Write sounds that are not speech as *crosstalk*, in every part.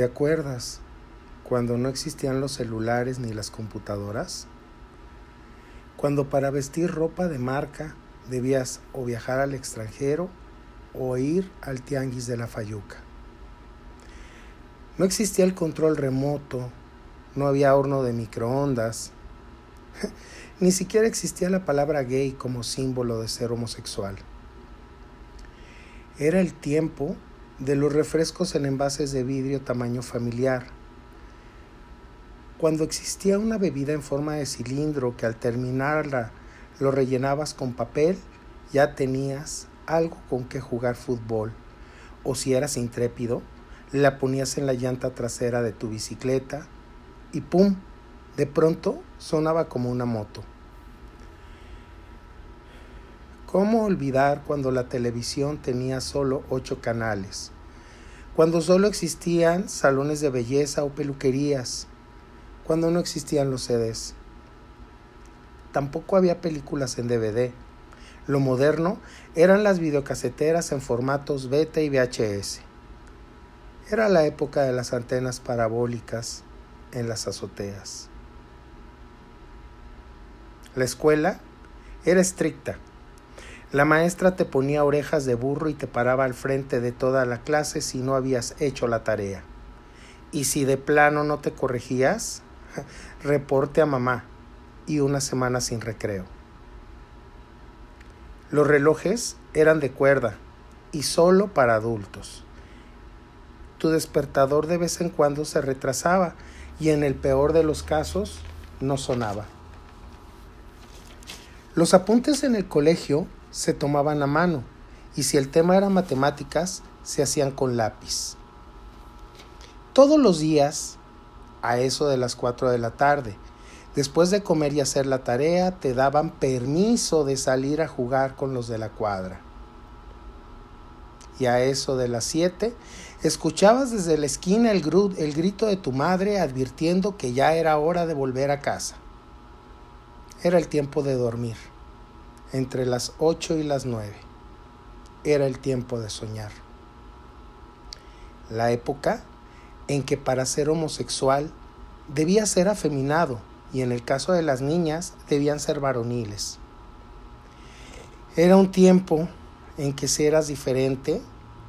¿Te acuerdas cuando no existían los celulares ni las computadoras? Cuando para vestir ropa de marca debías o viajar al extranjero o ir al tianguis de la Fayuca. No existía el control remoto, no había horno de microondas, *laughs* ni siquiera existía la palabra gay como símbolo de ser homosexual. Era el tiempo de los refrescos en envases de vidrio tamaño familiar. Cuando existía una bebida en forma de cilindro que al terminarla lo rellenabas con papel, ya tenías algo con que jugar fútbol. O si eras intrépido, la ponías en la llanta trasera de tu bicicleta y ¡pum! De pronto sonaba como una moto. ¿Cómo olvidar cuando la televisión tenía solo ocho canales? Cuando solo existían salones de belleza o peluquerías. Cuando no existían los CDs. Tampoco había películas en DVD. Lo moderno eran las videocaseteras en formatos beta y VHS. Era la época de las antenas parabólicas en las azoteas. La escuela era estricta la maestra te ponía orejas de burro y te paraba al frente de toda la clase si no habías hecho la tarea. Y si de plano no te corregías, *laughs* reporte a mamá y una semana sin recreo. Los relojes eran de cuerda y solo para adultos. Tu despertador de vez en cuando se retrasaba y en el peor de los casos no sonaba. Los apuntes en el colegio se tomaban a mano y si el tema era matemáticas, se hacían con lápiz. Todos los días, a eso de las 4 de la tarde, después de comer y hacer la tarea, te daban permiso de salir a jugar con los de la cuadra. Y a eso de las 7, escuchabas desde la esquina el, el grito de tu madre advirtiendo que ya era hora de volver a casa. Era el tiempo de dormir entre las 8 y las 9. Era el tiempo de soñar. La época en que para ser homosexual debía ser afeminado y en el caso de las niñas debían ser varoniles. Era un tiempo en que si eras diferente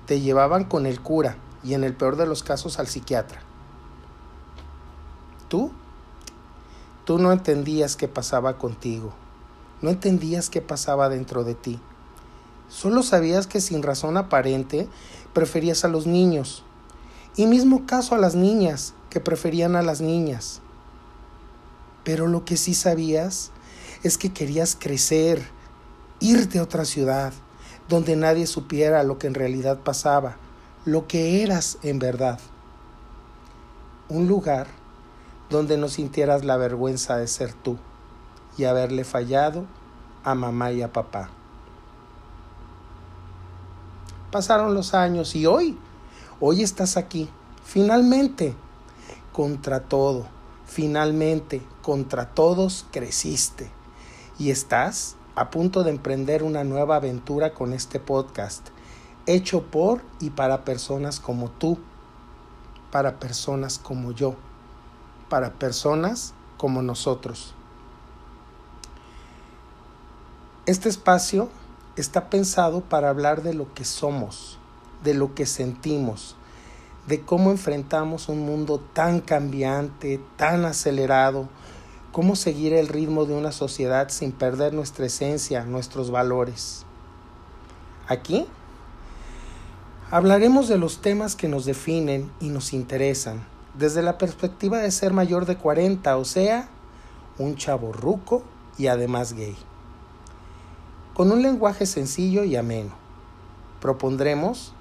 te llevaban con el cura y en el peor de los casos al psiquiatra. Tú, tú no entendías qué pasaba contigo no entendías qué pasaba dentro de ti. Solo sabías que sin razón aparente preferías a los niños. Y mismo caso a las niñas, que preferían a las niñas. Pero lo que sí sabías es que querías crecer, irte a otra ciudad, donde nadie supiera lo que en realidad pasaba, lo que eras en verdad. Un lugar donde no sintieras la vergüenza de ser tú y haberle fallado a mamá y a papá. Pasaron los años y hoy, hoy estás aquí, finalmente, contra todo, finalmente, contra todos creciste y estás a punto de emprender una nueva aventura con este podcast, hecho por y para personas como tú, para personas como yo, para personas como nosotros. Este espacio está pensado para hablar de lo que somos, de lo que sentimos, de cómo enfrentamos un mundo tan cambiante, tan acelerado, cómo seguir el ritmo de una sociedad sin perder nuestra esencia, nuestros valores. Aquí hablaremos de los temas que nos definen y nos interesan, desde la perspectiva de ser mayor de 40, o sea, un chavo ruco y además gay con un lenguaje sencillo y ameno. Propondremos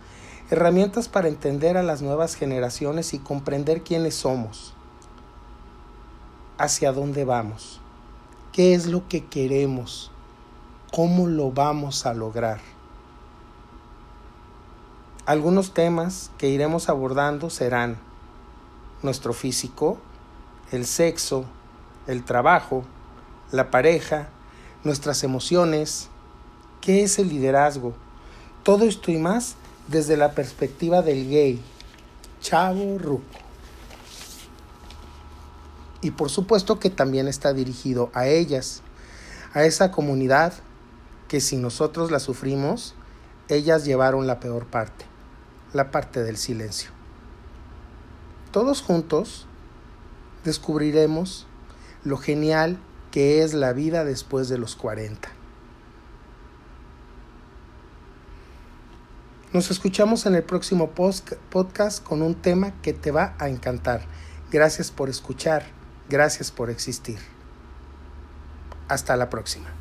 herramientas para entender a las nuevas generaciones y comprender quiénes somos, hacia dónde vamos, qué es lo que queremos, cómo lo vamos a lograr. Algunos temas que iremos abordando serán nuestro físico, el sexo, el trabajo, la pareja, nuestras emociones, ¿Qué es el liderazgo? Todo esto y más desde la perspectiva del gay. Chavo Ruco. Y por supuesto que también está dirigido a ellas, a esa comunidad que si nosotros la sufrimos, ellas llevaron la peor parte, la parte del silencio. Todos juntos descubriremos lo genial que es la vida después de los 40. Nos escuchamos en el próximo podcast con un tema que te va a encantar. Gracias por escuchar, gracias por existir. Hasta la próxima.